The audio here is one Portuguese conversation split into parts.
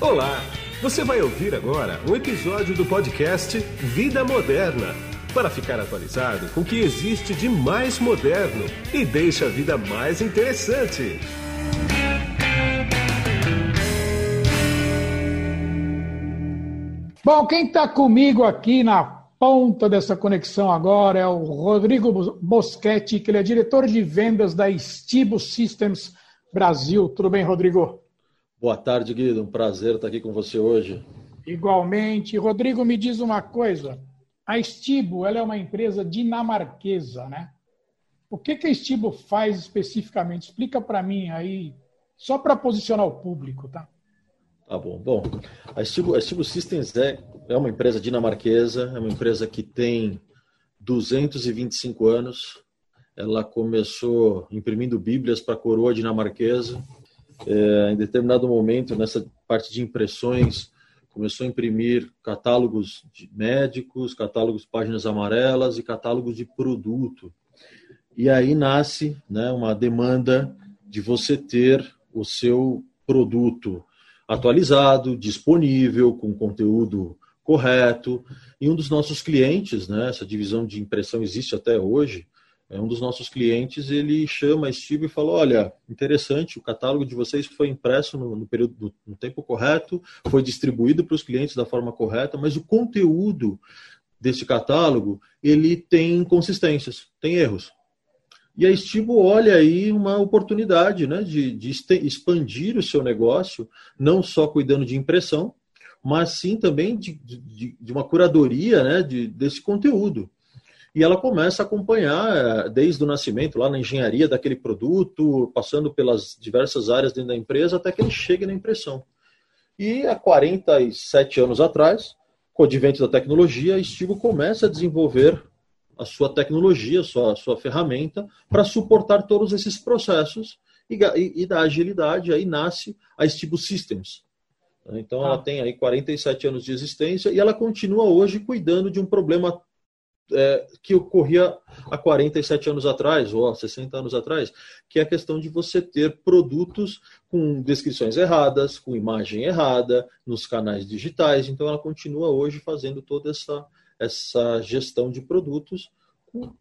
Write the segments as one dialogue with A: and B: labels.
A: Olá! Você vai ouvir agora um episódio do podcast Vida Moderna para ficar atualizado com o que existe de mais moderno e deixa a vida mais interessante.
B: Bom, quem está comigo aqui na ponta dessa conexão agora é o Rodrigo Boschetti, que ele é diretor de vendas da Estibo Systems Brasil. Tudo bem, Rodrigo?
C: Boa tarde, Guido. Um prazer estar aqui com você hoje.
B: Igualmente. Rodrigo, me diz uma coisa. A Estibo ela é uma empresa dinamarquesa, né? O que, que a Estibo faz especificamente? Explica para mim aí, só para posicionar o público, tá?
C: Tá bom. Bom, a Estibo, a Estibo Systems é, é uma empresa dinamarquesa, é uma empresa que tem 225 anos. Ela começou imprimindo bíblias para a coroa dinamarquesa é, em determinado momento, nessa parte de impressões, começou a imprimir catálogos médicos, catálogos páginas amarelas e catálogos de produto. E aí nasce né, uma demanda de você ter o seu produto atualizado, disponível, com conteúdo correto. E um dos nossos clientes, né, essa divisão de impressão existe até hoje, um dos nossos clientes, ele chama a Steve e fala, olha, interessante, o catálogo de vocês foi impresso no, no período no tempo correto, foi distribuído para os clientes da forma correta, mas o conteúdo desse catálogo, ele tem inconsistências, tem erros. E a Estibo olha aí uma oportunidade né, de, de expandir o seu negócio, não só cuidando de impressão, mas sim também de, de, de uma curadoria né, de, desse conteúdo e ela começa a acompanhar eh, desde o nascimento lá na engenharia daquele produto, passando pelas diversas áreas dentro da empresa até que ele chegue na impressão. E há 47 anos atrás, com o advento da tecnologia, a Estivo começa a desenvolver a sua tecnologia, a sua, a sua ferramenta para suportar todos esses processos e, e, e, da agilidade aí nasce a Estivo Systems. Então ela ah. tem aí 47 anos de existência e ela continua hoje cuidando de um problema é, que ocorria há 47 anos atrás, ou há 60 anos atrás, que é a questão de você ter produtos com descrições erradas, com imagem errada, nos canais digitais. Então, ela continua hoje fazendo toda essa, essa gestão de produtos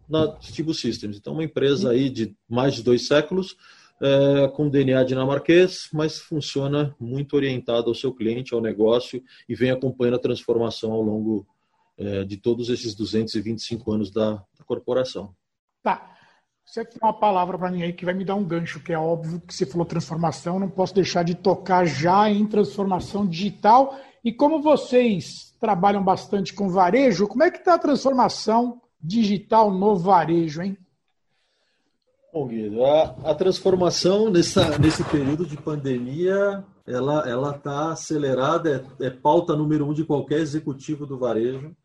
C: na Stibo Systems. Então, uma empresa aí de mais de dois séculos, é, com DNA dinamarquês, mas funciona muito orientado ao seu cliente, ao negócio, e vem acompanhando a transformação ao longo é, de todos esses 225 anos da, da corporação.
B: Tá. Você tem uma palavra para mim aí que vai me dar um gancho, que é óbvio que você falou transformação, não posso deixar de tocar já em transformação digital. E como vocês trabalham bastante com varejo, como é que está a transformação digital no varejo, hein?
C: Bom, Guido, a, a transformação nessa, nesse período de pandemia, ela ela está acelerada, é, é pauta número um de qualquer executivo do varejo.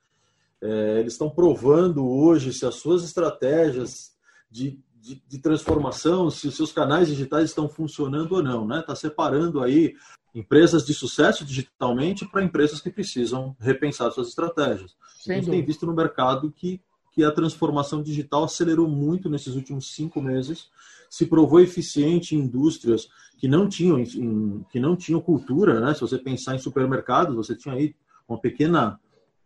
C: É, eles estão provando hoje se as suas estratégias de, de, de, transformação, se os seus canais digitais estão funcionando ou não. Está né? Tá separando aí empresas de sucesso digitalmente para empresas que precisam repensar suas estratégias. a gente tem visto no mercado que, que a transformação digital acelerou muito nesses últimos cinco meses, se provou eficiente em indústrias que não tinham, em, que não tinham cultura. Né? Se você pensar em supermercados, você tinha aí uma pequena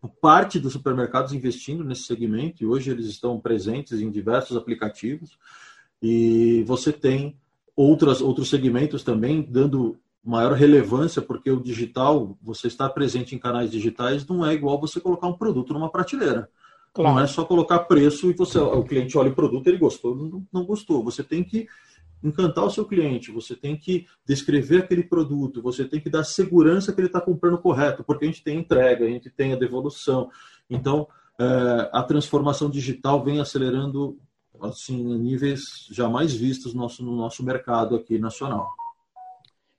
C: parte dos supermercados investindo nesse segmento e hoje eles estão presentes em diversos aplicativos e você tem outras outros segmentos também dando maior relevância porque o digital você está presente em canais digitais não é igual você colocar um produto numa prateleira claro. não é só colocar preço e você o cliente olha o produto ele gostou não, não gostou você tem que encantar o seu cliente, você tem que descrever aquele produto, você tem que dar segurança que ele está comprando correto, porque a gente tem entrega, a gente tem a devolução. Então, é, a transformação digital vem acelerando assim níveis jamais vistos no nosso, no nosso mercado aqui nacional.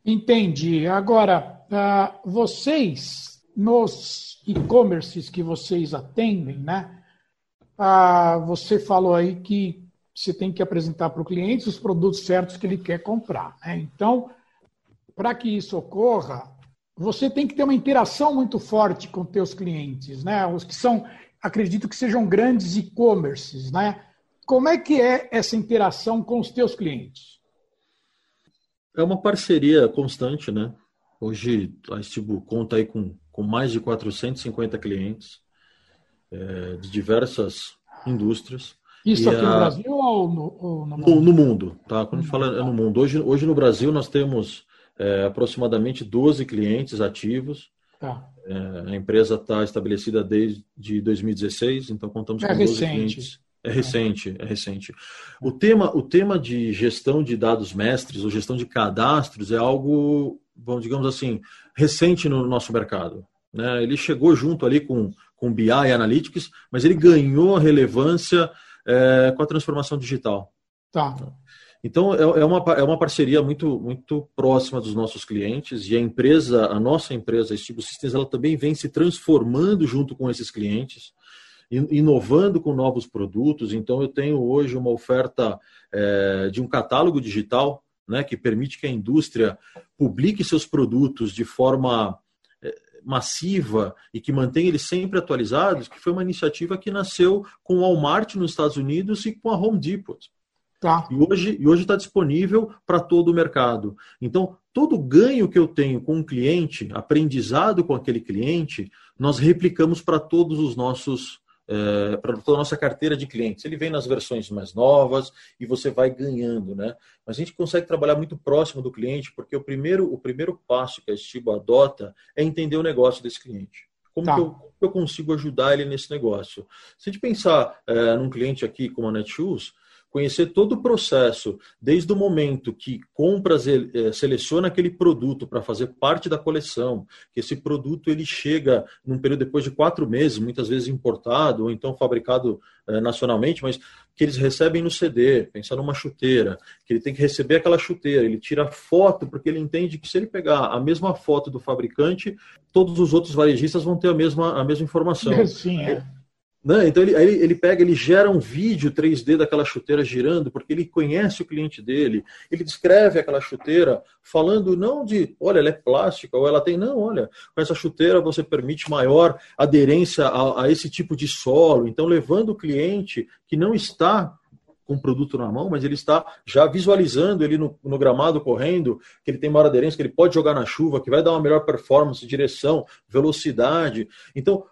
B: Entendi. Agora, uh, vocês, nos e-commerces que vocês atendem, né? Uh, você falou aí que você tem que apresentar para o cliente os produtos certos que ele quer comprar. Né? Então, para que isso ocorra, você tem que ter uma interação muito forte com teus clientes, né? Os que são, acredito que sejam grandes e-commerces, né? Como é que é essa interação com os teus clientes?
C: É uma parceria constante, né? Hoje a Estibo conta aí com, com mais de 450 clientes é, de diversas indústrias.
B: Isso aqui a... no Brasil ou no, ou no, mundo?
C: no, mundo? Tá? Quando a gente fala é no mundo. Hoje, hoje no Brasil nós temos é, aproximadamente 12 clientes ativos. Tá. É, a empresa está estabelecida desde 2016, então contamos
B: é
C: com
B: 12 recente.
C: clientes. É recente, é recente. O tema, o tema de gestão de dados mestres ou gestão de cadastros é algo, bom, digamos assim, recente no nosso mercado. Né? Ele chegou junto ali com, com BI e Analytics, mas ele ganhou relevância é, com a transformação digital.
B: Tá.
C: Então, é, é, uma, é uma parceria muito, muito próxima dos nossos clientes e a empresa, a nossa empresa, a Stibo Systems, ela também vem se transformando junto com esses clientes inovando com novos produtos. Então, eu tenho hoje uma oferta é, de um catálogo digital né, que permite que a indústria publique seus produtos de forma massiva e que mantenha eles sempre atualizados, que foi uma iniciativa que nasceu com o Walmart nos Estados Unidos e com a Home Depot. Tá. E hoje e hoje está disponível para todo o mercado. Então, todo ganho que eu tenho com um cliente, aprendizado com aquele cliente, nós replicamos para todos os nossos é, para toda a nossa carteira de clientes. Ele vem nas versões mais novas e você vai ganhando, né? Mas a gente consegue trabalhar muito próximo do cliente, porque o primeiro, o primeiro passo que a Estibo adota é entender o negócio desse cliente. Como tá. que eu, eu, consigo ajudar ele nesse negócio? Se a gente pensar é, num cliente aqui como a Netshoes, conhecer todo o processo, desde o momento que compra, eh, seleciona aquele produto para fazer parte da coleção, que esse produto ele chega num período depois de quatro meses, muitas vezes importado ou então fabricado eh, nacionalmente, mas que eles recebem no CD, pensar numa chuteira, que ele tem que receber aquela chuteira, ele tira foto porque ele entende que se ele pegar a mesma foto do fabricante, todos os outros varejistas vão ter a mesma, a mesma informação.
B: Sim, é.
C: Né? Então ele, ele, pega, ele gera um vídeo 3D daquela chuteira girando, porque ele conhece o cliente dele, ele descreve aquela chuteira falando não de, olha, ela é plástica, ou ela tem, não, olha, com essa chuteira você permite maior aderência a, a esse tipo de solo, então levando o cliente que não está com o produto na mão, mas ele está já visualizando ele no, no, gramado correndo, que ele tem maior aderência, que ele pode jogar na chuva, que vai dar uma melhor performance, direção, velocidade. Então,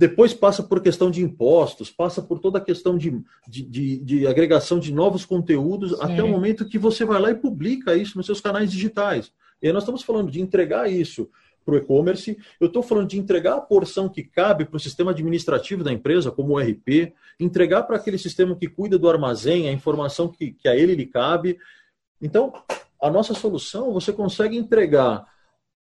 C: depois passa por questão de impostos, passa por toda a questão de, de, de, de agregação de novos conteúdos, Sim. até o momento que você vai lá e publica isso nos seus canais digitais. E aí nós estamos falando de entregar isso para o e-commerce, eu estou falando de entregar a porção que cabe para o sistema administrativo da empresa, como o RP, entregar para aquele sistema que cuida do armazém a informação que, que a ele lhe cabe. Então, a nossa solução, você consegue entregar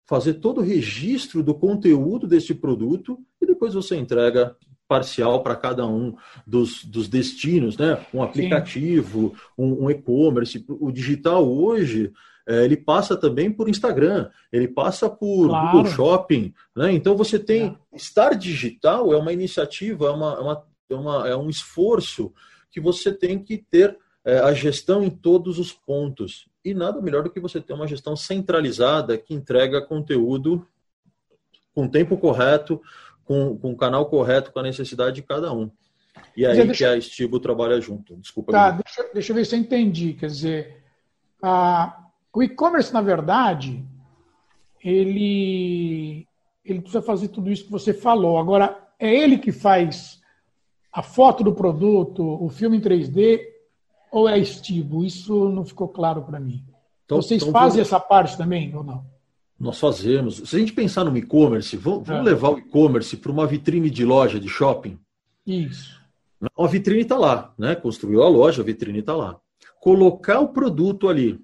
C: fazer todo o registro do conteúdo desse produto e depois você entrega parcial para cada um dos, dos destinos, né? Um aplicativo, um, um e-commerce. O digital hoje é, ele passa também por Instagram, ele passa por claro. Google Shopping, né? Então você tem é. estar digital é uma iniciativa, é, uma, é uma, é, uma, é um esforço que você tem que ter é, a gestão em todos os pontos. E nada melhor do que você ter uma gestão centralizada que entrega conteúdo com o tempo correto, com, com o canal correto, com a necessidade de cada um. E aí deixa... que a Estibo trabalha junto. Desculpa.
B: Tá, deixa, deixa eu ver se eu entendi. Quer dizer, a, o e-commerce, na verdade, ele, ele precisa fazer tudo isso que você falou. Agora, é ele que faz a foto do produto, o filme em 3D, ou é estibo? Isso não ficou claro para mim. Então, Vocês então, fazem essa parte também ou não?
C: Nós fazemos. Se a gente pensar no e-commerce, vamos, vamos é. levar o e-commerce para uma vitrine de loja de shopping?
B: Isso.
C: A vitrine está lá, né? Construiu a loja, a vitrine está lá. Colocar o produto ali,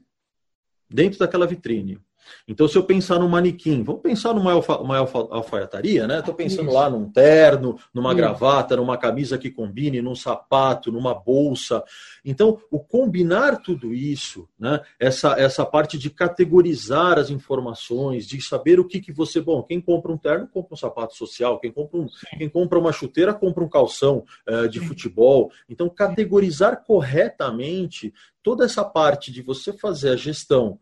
C: dentro daquela vitrine, então, se eu pensar no manequim, vamos pensar numa alfa, uma alfa, alfaiataria, né? Estou pensando lá num terno, numa Isso. gravata, numa camisa que combine, num sapato, numa bolsa. Então, o combinar tudo isso, né? Essa, essa parte de categorizar as informações, de saber o que, que você. Bom, quem compra um terno compra um sapato social, quem compra, um, quem compra uma chuteira compra um calção uh, de futebol. Então, categorizar corretamente toda essa parte de você fazer a gestão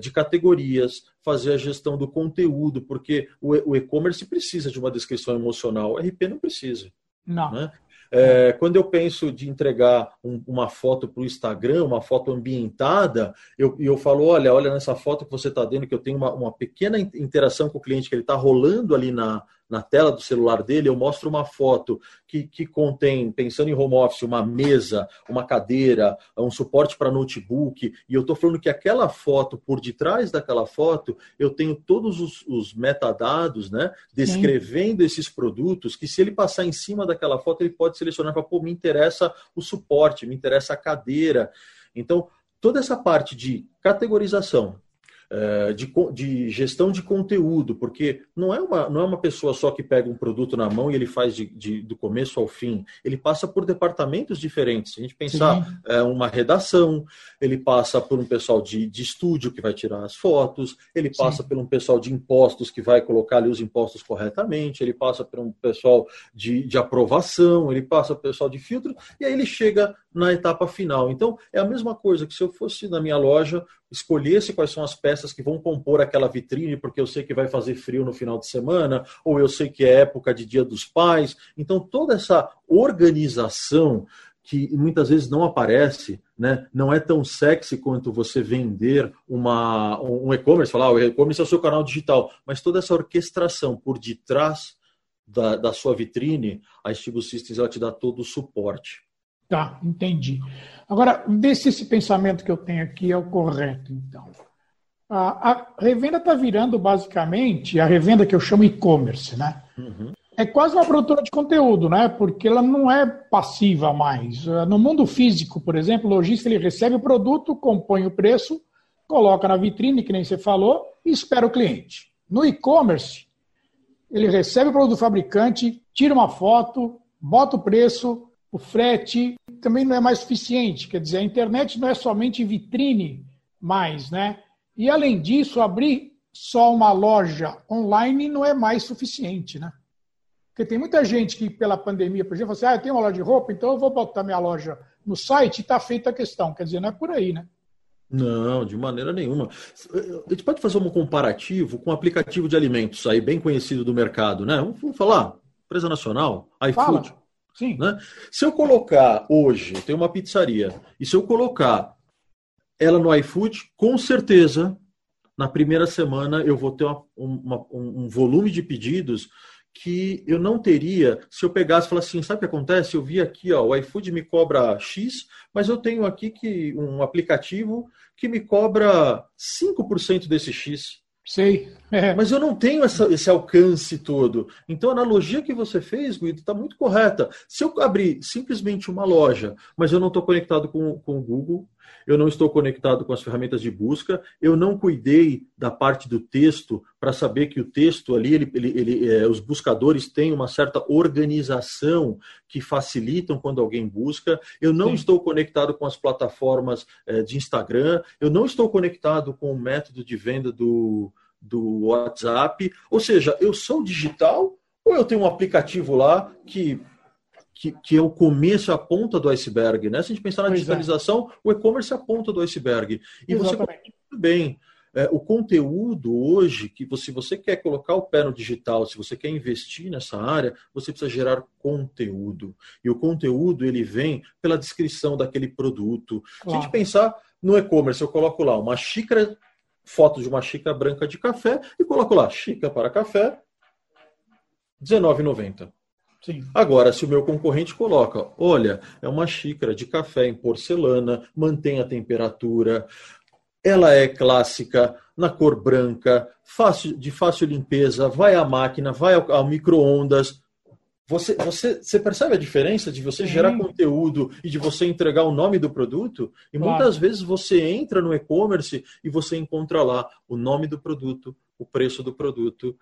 C: de categorias, fazer a gestão do conteúdo, porque o e-commerce precisa de uma descrição emocional, o RP não precisa.
B: Não. Né?
C: É, quando eu penso de entregar um, uma foto para o Instagram, uma foto ambientada, eu, eu falo, olha, olha nessa foto que você está dando, que eu tenho uma, uma pequena interação com o cliente, que ele está rolando ali na, na tela do celular dele, eu mostro uma foto que, que contém, pensando em home office, uma mesa, uma cadeira, um suporte para notebook, e eu estou falando que aquela foto, por detrás daquela foto, eu tenho todos os, os metadados, né, descrevendo Sim. esses produtos, que se ele passar em cima daquela foto, ele pode selecionar para, pô, me interessa o suporte, me interessa a cadeira. Então, toda essa parte de categorização, de, de, gestão de conteúdo, porque não é, uma, não é uma pessoa só que pega um produto na mão e ele faz de, de do começo ao fim. Ele passa por departamentos diferentes. Se a gente pensar é, uma redação, ele passa por um pessoal de, de estúdio que vai tirar as fotos, ele passa Sim. por um pessoal de impostos que vai colocar ali os impostos corretamente, ele passa por um pessoal de, de aprovação, ele passa por um pessoal de filtro, e aí ele chega na etapa final. Então, é a mesma coisa que se eu fosse na minha loja, escolhesse quais são as peças que vão compor aquela vitrine, porque eu sei que vai fazer frio no final de semana, ou eu sei que é época de Dia dos Pais. Então, toda essa organização que muitas vezes não aparece, né? não é tão sexy quanto você vender uma, um e-commerce, falar, ah, o e-commerce é o seu canal digital, mas toda essa orquestração por detrás da, da sua vitrine, a Estigo Systems ela te dá todo o suporte.
B: Tá, entendi. Agora, vê se esse pensamento que eu tenho aqui é o correto, então. A, a revenda está virando basicamente a revenda que eu chamo e-commerce, né? Uhum. É quase uma produtora de conteúdo, né? Porque ela não é passiva mais. No mundo físico, por exemplo, o lojista ele recebe o produto, compõe o preço, coloca na vitrine, que nem você falou, e espera o cliente. No e-commerce, ele recebe o produto do fabricante, tira uma foto, bota o preço, o frete também não é mais suficiente. Quer dizer, a internet não é somente vitrine mais, né? E além disso, abrir só uma loja online não é mais suficiente, né? Porque tem muita gente que, pela pandemia, por exemplo, fala assim, ah, eu tenho uma loja de roupa, então eu vou botar minha loja no site e está feita a questão. Quer dizer, não é por aí, né?
C: Não, de maneira nenhuma. A gente pode fazer um comparativo com um aplicativo de alimentos aí, bem conhecido do mercado, né? Vamos falar, empresa nacional, iFood. Fala.
B: Sim.
C: Né? Se eu colocar hoje, tenho uma pizzaria, e se eu colocar ela no iFood, com certeza, na primeira semana eu vou ter uma, uma, um volume de pedidos que eu não teria se eu pegasse e falasse assim, sabe o que acontece? Eu vi aqui, ó, o iFood me cobra X, mas eu tenho aqui que um aplicativo que me cobra 5% desse X.
B: Sei.
C: É. Mas eu não tenho essa, esse alcance todo. Então a analogia que você fez, Guido, está muito correta. Se eu abrir simplesmente uma loja, mas eu não estou conectado com, com o Google, eu não estou conectado com as ferramentas de busca, eu não cuidei da parte do texto para saber que o texto ali, ele, ele, ele é, os buscadores têm uma certa organização que facilitam quando alguém busca, eu não Sim. estou conectado com as plataformas é, de Instagram, eu não estou conectado com o método de venda do, do WhatsApp, ou seja, eu sou digital ou eu tenho um aplicativo lá que que, que, é o começo, a ponta do iceberg. Né? Se a gente pensar na pois é. digitalização, é. o e-commerce é a ponta do iceberg. E Exatamente. você bem. É, o conteúdo hoje, que você, se você quer colocar o pé no digital, se você quer investir nessa área, você precisa gerar conteúdo. E o conteúdo ele vem pela descrição daquele produto. Claro. Se a gente pensar no e-commerce, eu coloco lá uma xícara, foto de uma xícara branca de café e coloco lá xícara para café, R$19,90.
B: Sim.
C: Agora, se o meu concorrente coloca, olha, é uma xícara de café em porcelana, mantém a temperatura, ela é clássica, na cor branca, fácil, de fácil limpeza, vai à máquina, vai ao, ao micro-ondas. Você, você, você percebe a diferença de você Sim. gerar conteúdo e de você entregar o nome do produto? E claro. muitas vezes você entra no e-commerce e você encontra lá o nome do produto, o preço do produto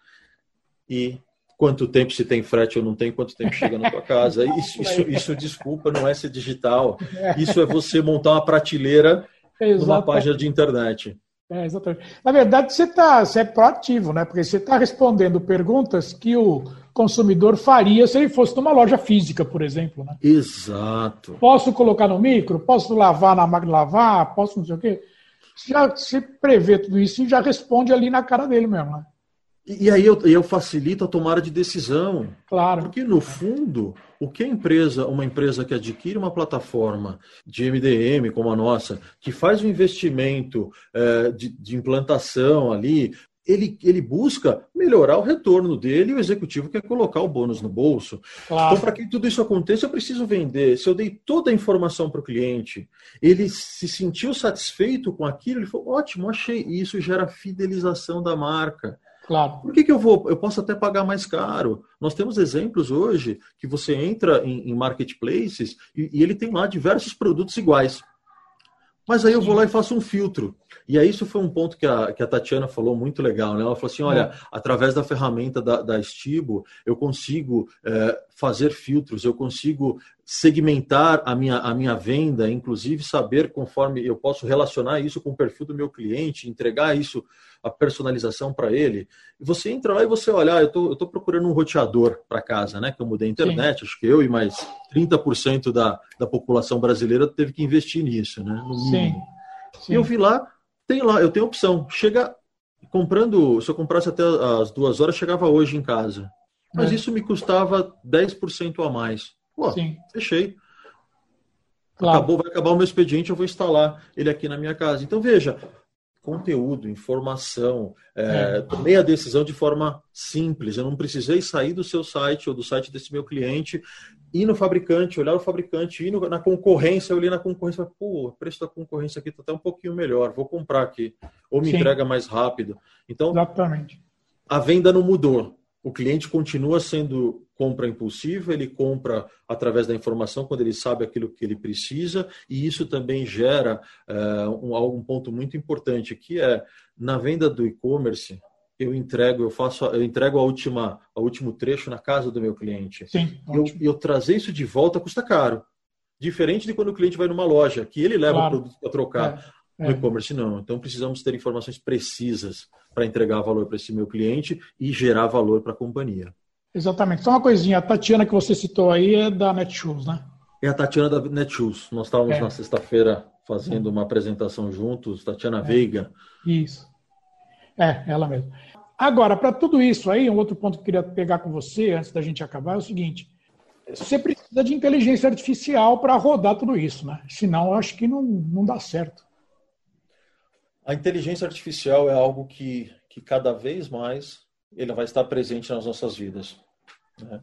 C: e quanto tempo se tem frete ou não tem, quanto tempo chega na tua casa. Isso, isso, isso desculpa, não é ser digital. Isso é você montar uma prateleira numa página de internet.
B: É, exatamente. Na verdade, você, tá, você é proativo, né? Porque você está respondendo perguntas que o consumidor faria se ele fosse numa loja física, por exemplo. Né?
C: Exato.
B: Posso colocar no micro? Posso lavar na máquina de lavar? Posso não sei o quê? Já se prevê tudo isso e já responde ali na cara dele mesmo, né?
C: E, e aí eu, eu facilito a tomada de decisão.
B: Claro.
C: Porque, no fundo, o que a empresa, uma empresa que adquire uma plataforma de MDM como a nossa, que faz um investimento é, de, de implantação ali, ele, ele busca melhorar o retorno dele e o executivo quer colocar o bônus no bolso. Claro. Então, para que tudo isso aconteça, eu preciso vender. Se eu dei toda a informação para o cliente, ele se sentiu satisfeito com aquilo, ele falou: ótimo, achei. E isso gera fidelização da marca.
B: Claro.
C: Por que, que eu vou? Eu posso até pagar mais caro. Nós temos exemplos hoje que você entra em, em marketplaces e, e ele tem lá diversos produtos iguais. Mas aí eu vou lá e faço um filtro. E aí isso foi um ponto que a, que a Tatiana falou muito legal, né? Ela falou assim, olha, é. através da ferramenta da, da Estibo, eu consigo é, fazer filtros, eu consigo segmentar a minha, a minha venda, inclusive saber conforme eu posso relacionar isso com o perfil do meu cliente, entregar isso, a personalização para ele. E você entra lá e você olha, ah, eu tô, estou tô procurando um roteador para casa, né? Que eu mudei a internet, Sim. acho que eu e mais 30% da, da população brasileira teve que investir nisso, né? No mínimo. Sim. Sim. E eu vi lá, tem lá, eu tenho opção. Chega comprando, se eu comprasse até as duas horas, chegava hoje em casa. Mas é. isso me custava 10% a mais. Pô, Sim. fechei. Claro. Acabou, vai acabar o meu expediente, eu vou instalar ele aqui na minha casa. Então, veja, conteúdo, informação, é, é. tomei a decisão de forma simples. Eu não precisei sair do seu site ou do site desse meu cliente, ir no fabricante, olhar o fabricante, ir no, na concorrência, eu olhei na concorrência, pô, o preço da concorrência aqui está até um pouquinho melhor, vou comprar aqui. Ou me Sim. entrega mais rápido. Então,
B: Exatamente.
C: a venda não mudou. O cliente continua sendo compra impulsiva, ele compra através da informação quando ele sabe aquilo que ele precisa, e isso também gera é, um, um ponto muito importante, que é na venda do e-commerce, eu entrego, eu faço, eu entrego a última, a último trecho na casa do meu cliente.
B: Sim,
C: eu, eu trazer isso de volta custa caro. Diferente de quando o cliente vai numa loja, que ele leva claro. o produto para trocar. É, no é. e-commerce, não. Então precisamos ter informações precisas para entregar valor para esse meu cliente e gerar valor para a companhia.
B: Exatamente. Só uma coisinha, a Tatiana que você citou aí é da Netshoes, né?
C: É a Tatiana da Netshoes. Nós estávamos é. na sexta-feira fazendo uma apresentação juntos, Tatiana é. Veiga.
B: Isso. É, ela mesma. Agora, para tudo isso aí, um outro ponto que eu queria pegar com você, antes da gente acabar, é o seguinte: você precisa de inteligência artificial para rodar tudo isso, né? Senão, eu acho que não, não dá certo.
C: A inteligência artificial é algo que, que cada vez mais ele vai estar presente nas nossas vidas. Né?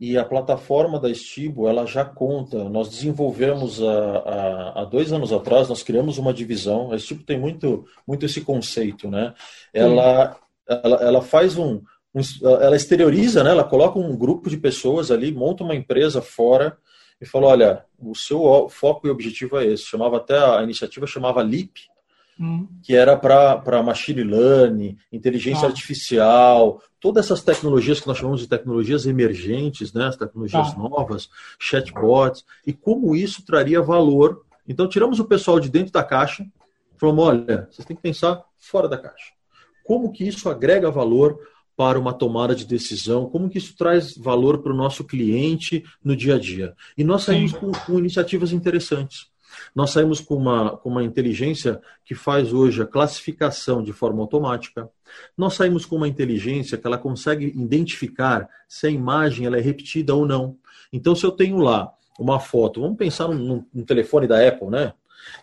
C: E a plataforma da Estibo, ela já conta, nós desenvolvemos há, dois anos atrás, nós criamos uma divisão, a Estibo tem muito, muito esse conceito, né? Ela, ela, ela faz um, um, ela exterioriza, né? ela coloca um grupo de pessoas ali, monta uma empresa fora e fala, olha, o seu foco e objetivo é esse. Chamava até, a iniciativa chamava LIP, Hum. que era para machine learning, inteligência ah. artificial, todas essas tecnologias que nós chamamos de tecnologias emergentes, né, as tecnologias ah. novas, chatbots, e como isso traria valor. Então, tiramos o pessoal de dentro da caixa, falamos, olha, vocês têm que pensar fora da caixa. Como que isso agrega valor para uma tomada de decisão, como que isso traz valor para o nosso cliente no dia a dia. E nós saímos com, com iniciativas interessantes. Nós saímos com uma, com uma inteligência que faz hoje a classificação de forma automática. Nós saímos com uma inteligência que ela consegue identificar se a imagem ela é repetida ou não. Então, se eu tenho lá uma foto, vamos pensar num, num telefone da Apple, né?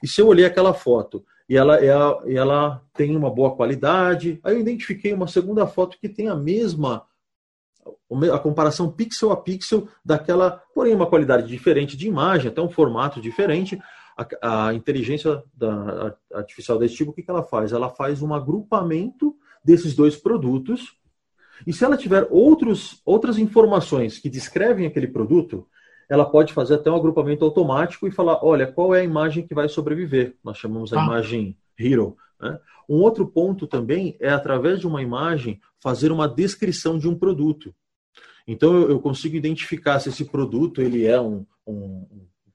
C: E se eu olhei aquela foto e ela, ela, ela tem uma boa qualidade, aí eu identifiquei uma segunda foto que tem a mesma a comparação pixel a pixel daquela, porém uma qualidade diferente de imagem, até um formato diferente. A, a inteligência da, a artificial desse tipo, o que, que ela faz? Ela faz um agrupamento desses dois produtos. E se ela tiver outros, outras informações que descrevem aquele produto, ela pode fazer até um agrupamento automático e falar, olha, qual é a imagem que vai sobreviver? Nós chamamos a ah. imagem hero. Né? Um outro ponto também é, através de uma imagem, fazer uma descrição de um produto. Então, eu, eu consigo identificar se esse produto ele é um, um,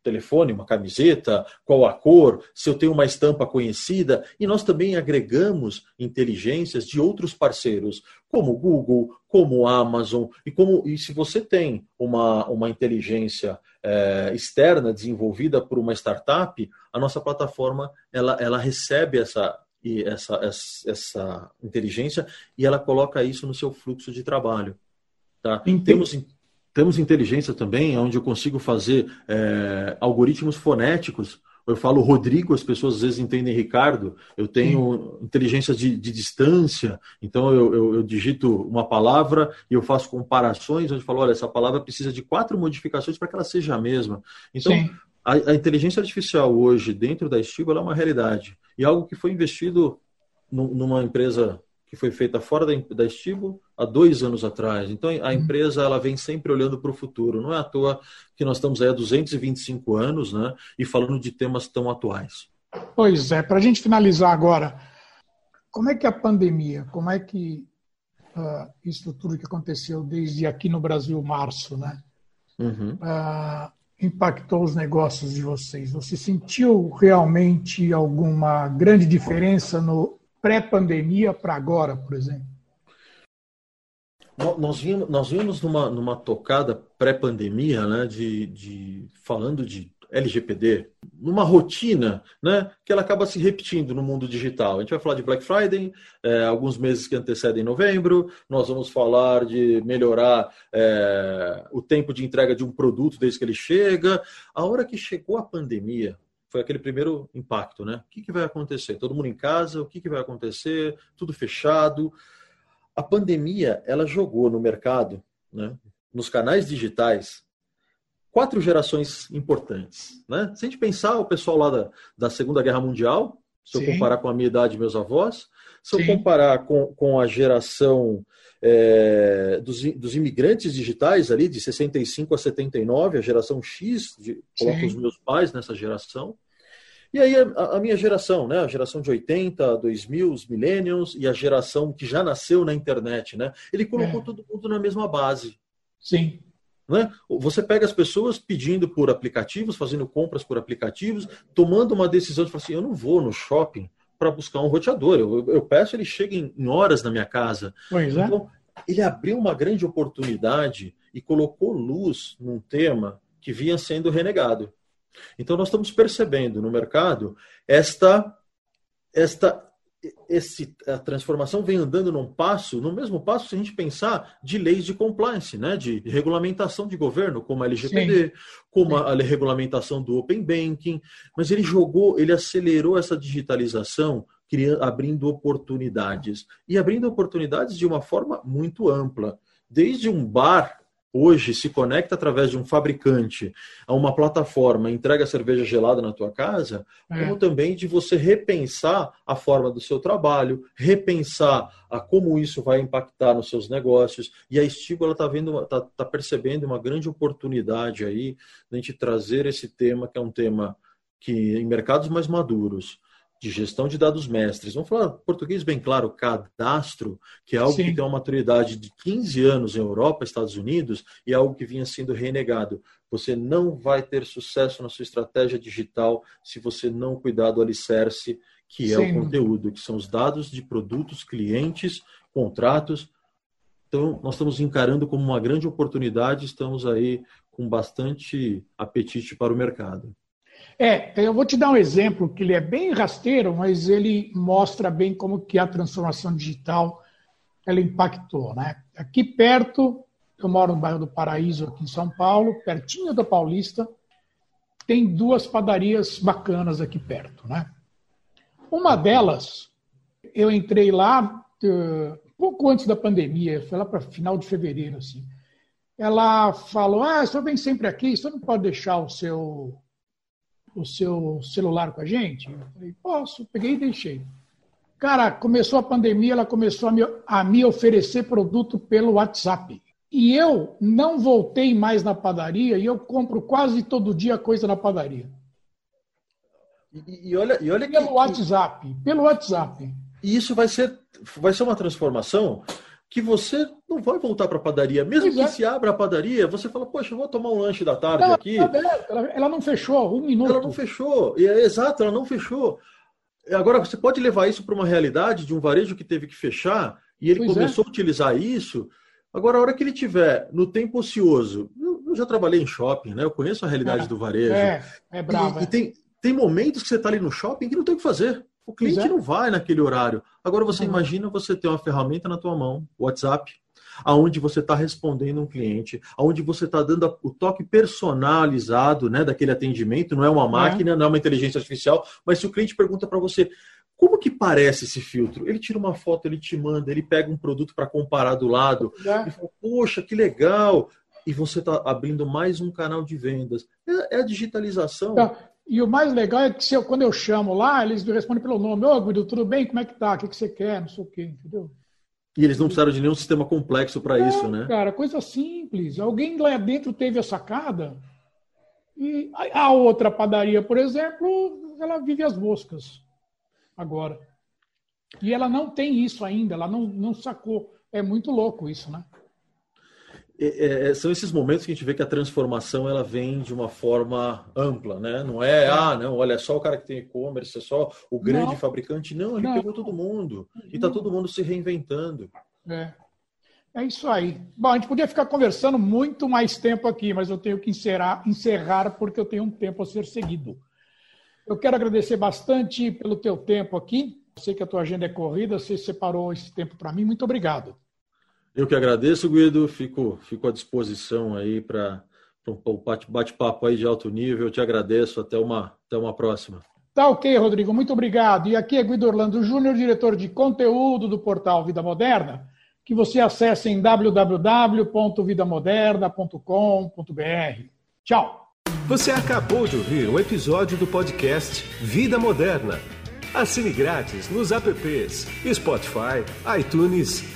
C: telefone, uma camiseta, qual a cor, se eu tenho uma estampa conhecida, e nós também agregamos inteligências de outros parceiros, como o Google, como o Amazon, e como e se você tem uma, uma inteligência é, externa desenvolvida por uma startup, a nossa plataforma ela, ela recebe essa e essa, essa, essa inteligência e ela coloca isso no seu fluxo de trabalho. Tá? Temos, temos inteligência também, onde eu consigo fazer é, algoritmos fonéticos. Eu falo Rodrigo, as pessoas às vezes entendem Ricardo. Eu tenho Sim. inteligência de, de, distância, então eu, eu, eu, digito uma palavra e eu faço comparações, onde eu falo, olha, essa palavra precisa de quatro modificações para que ela seja a mesma. Então, a, a, inteligência artificial hoje, dentro da Estiba, é uma realidade. E algo que foi investido numa empresa que foi feita fora da, Estibo há dois anos atrás. Então, a uhum. empresa ela vem sempre olhando para o futuro. Não é à toa que nós estamos aí há 225 anos né, e falando de temas tão atuais.
B: Pois é, para a gente finalizar agora, como é que a pandemia, como é que uh, isso tudo que aconteceu desde aqui no Brasil, março, né, uhum. uh, impactou os negócios de vocês? Você sentiu realmente alguma grande diferença no pré-pandemia para agora, por exemplo?
C: Nós vimos, nós vimos numa, numa tocada pré-pandemia, né, de, de, falando de LGPD, numa rotina né, que ela acaba se repetindo no mundo digital. A gente vai falar de Black Friday, é, alguns meses que antecedem novembro, nós vamos falar de melhorar é, o tempo de entrega de um produto desde que ele chega. A hora que chegou a pandemia, foi aquele primeiro impacto, né? O que, que vai acontecer? Todo mundo em casa, o que, que vai acontecer? Tudo fechado. A pandemia, ela jogou no mercado, né, nos canais digitais, quatro gerações importantes. Né? Se a gente pensar o pessoal lá da, da Segunda Guerra Mundial, se Sim. eu comparar com a minha idade e meus avós, se Sim. eu comparar com, com a geração é, dos, dos imigrantes digitais ali, de 65 a 79, a geração X, de, coloco os meus pais nessa geração, e aí a, a, minha geração, né? A geração de 80, 2000, os millennials e a geração que já nasceu na internet, né? Ele colocou é. todo mundo na mesma base.
B: Sim.
C: Né? Você pega as pessoas pedindo por aplicativos, fazendo compras por aplicativos, tomando uma decisão de falar assim, eu não vou no shopping para buscar um roteador. Eu, eu, peço ele chegue em, em, horas na minha casa.
B: Pois é.
C: então, ele abriu uma grande oportunidade e colocou luz num tema que vinha sendo renegado. Então, nós estamos percebendo no mercado esta, esta esse, a transformação vem andando num passo, no mesmo passo, se a gente pensar de leis de compliance, né, de regulamentação de governo, como a LGPD, Sim. como a, a, regulamentação do Open Banking, mas ele jogou, ele acelerou essa digitalização, criando, abrindo oportunidades, e abrindo oportunidades de uma forma muito ampla. Desde um bar hoje se conecta através de um fabricante a uma plataforma, entrega cerveja gelada na tua casa, é. como também de você repensar a forma do seu trabalho, repensar a como isso vai impactar nos seus negócios. E a Estigo está vendo, tá, tá percebendo uma grande oportunidade aí de a gente trazer esse tema que é um tema que em mercados mais maduros de gestão de dados mestres. Vamos falar português bem claro, cadastro, que é algo Sim. que tem uma maturidade de 15 anos em Europa, Estados Unidos, e é algo que vinha sendo renegado. Você não vai ter sucesso na sua estratégia digital se você não cuidar do alicerce, que é Sim. o conteúdo, que são os dados de produtos, clientes, contratos. Então, nós estamos encarando como uma grande oportunidade, estamos aí com bastante apetite para o mercado.
B: É, eu vou te dar um exemplo que ele é bem rasteiro, mas ele mostra bem como que a transformação digital ela impactou, né? Aqui perto, eu moro no bairro do Paraíso, aqui em São Paulo, pertinho da Paulista, tem duas padarias bacanas aqui perto, né? Uma delas, eu entrei lá uh, pouco antes da pandemia, foi lá para final de fevereiro, assim. Ela falou: Ah, o senhor vem sempre aqui, o senhor não pode deixar o seu o seu celular com a gente? Eu falei, posso. Peguei e deixei. Cara, começou a pandemia, ela começou a me, a me oferecer produto pelo WhatsApp. E eu não voltei mais na padaria e eu compro quase todo dia coisa na padaria.
C: E, e olha, e olha
B: pelo que, WhatsApp, pelo WhatsApp.
C: E isso vai ser, vai ser uma transformação que você não vai voltar para a padaria. Mesmo que é. se abra a padaria, você fala, poxa, eu vou tomar um lanche da tarde
B: não,
C: aqui.
B: Ela, ela, não fechou, um minuto.
C: Ela não fechou. É, exato, ela não fechou. Agora, você pode levar isso para uma realidade de um varejo que teve que fechar e ele pois é. começou é. a utilizar isso. Agora, a hora que ele tiver no tempo ocioso, eu, eu já trabalhei em shopping, né? Eu conheço a realidade é, do varejo.
B: É, é bravo.
C: E, e, tem, tem momentos que você está ali no shopping que não tem o que fazer. O cliente é. não vai naquele horário. Agora você uhum. imagina você ter uma ferramenta na tua mão, WhatsApp, aonde você está respondendo um cliente, aonde você está dando o toque personalizado, né, daquele atendimento. Não é uma é. máquina, é. não é uma inteligência artificial, mas se o cliente pergunta para você como que parece esse filtro? Ele tira uma foto, ele te manda, ele pega um produto para comparar do lado, é. e fala, poxa, que legal! E você está abrindo mais um canal de vendas. É, é a digitalização. Tá.
B: E o mais legal é que se eu, quando eu chamo lá, eles me respondem pelo nome. Ô, Guido, tudo bem? Como é que tá? O que, que você quer? Não sei o quê, entendeu?
C: E eles não precisaram de nenhum sistema complexo para isso, né?
B: Cara, coisa simples. Alguém lá dentro teve a sacada. E a outra padaria, por exemplo, ela vive as moscas agora. E ela não tem isso ainda, ela não, não sacou. É muito louco isso, né?
C: É, é, é, são esses momentos que a gente vê que a transformação ela vem de uma forma ampla, né? Não é, é. ah, não, olha, é só o cara que tem e-commerce, é só o grande não. fabricante. Não, ele não. pegou todo mundo. E está todo mundo se reinventando.
B: É. É isso aí. Bom, a gente podia ficar conversando muito mais tempo aqui, mas eu tenho que encerrar, encerrar porque eu tenho um tempo a ser seguido. Eu quero agradecer bastante pelo teu tempo aqui. Eu sei que a tua agenda é corrida, você separou esse tempo para mim. Muito obrigado.
C: Eu que agradeço, Guido. Fico, fico à disposição aí para um bate-papo aí de alto nível. Eu te agradeço. Até uma, até uma próxima.
B: Tá ok, Rodrigo. Muito obrigado. E aqui é Guido Orlando Júnior, diretor de conteúdo do portal Vida Moderna, que você acessa em www.vidamoderna.com.br. Tchau.
A: Você acabou de ouvir um episódio do podcast Vida Moderna. Assine grátis nos apps Spotify, iTunes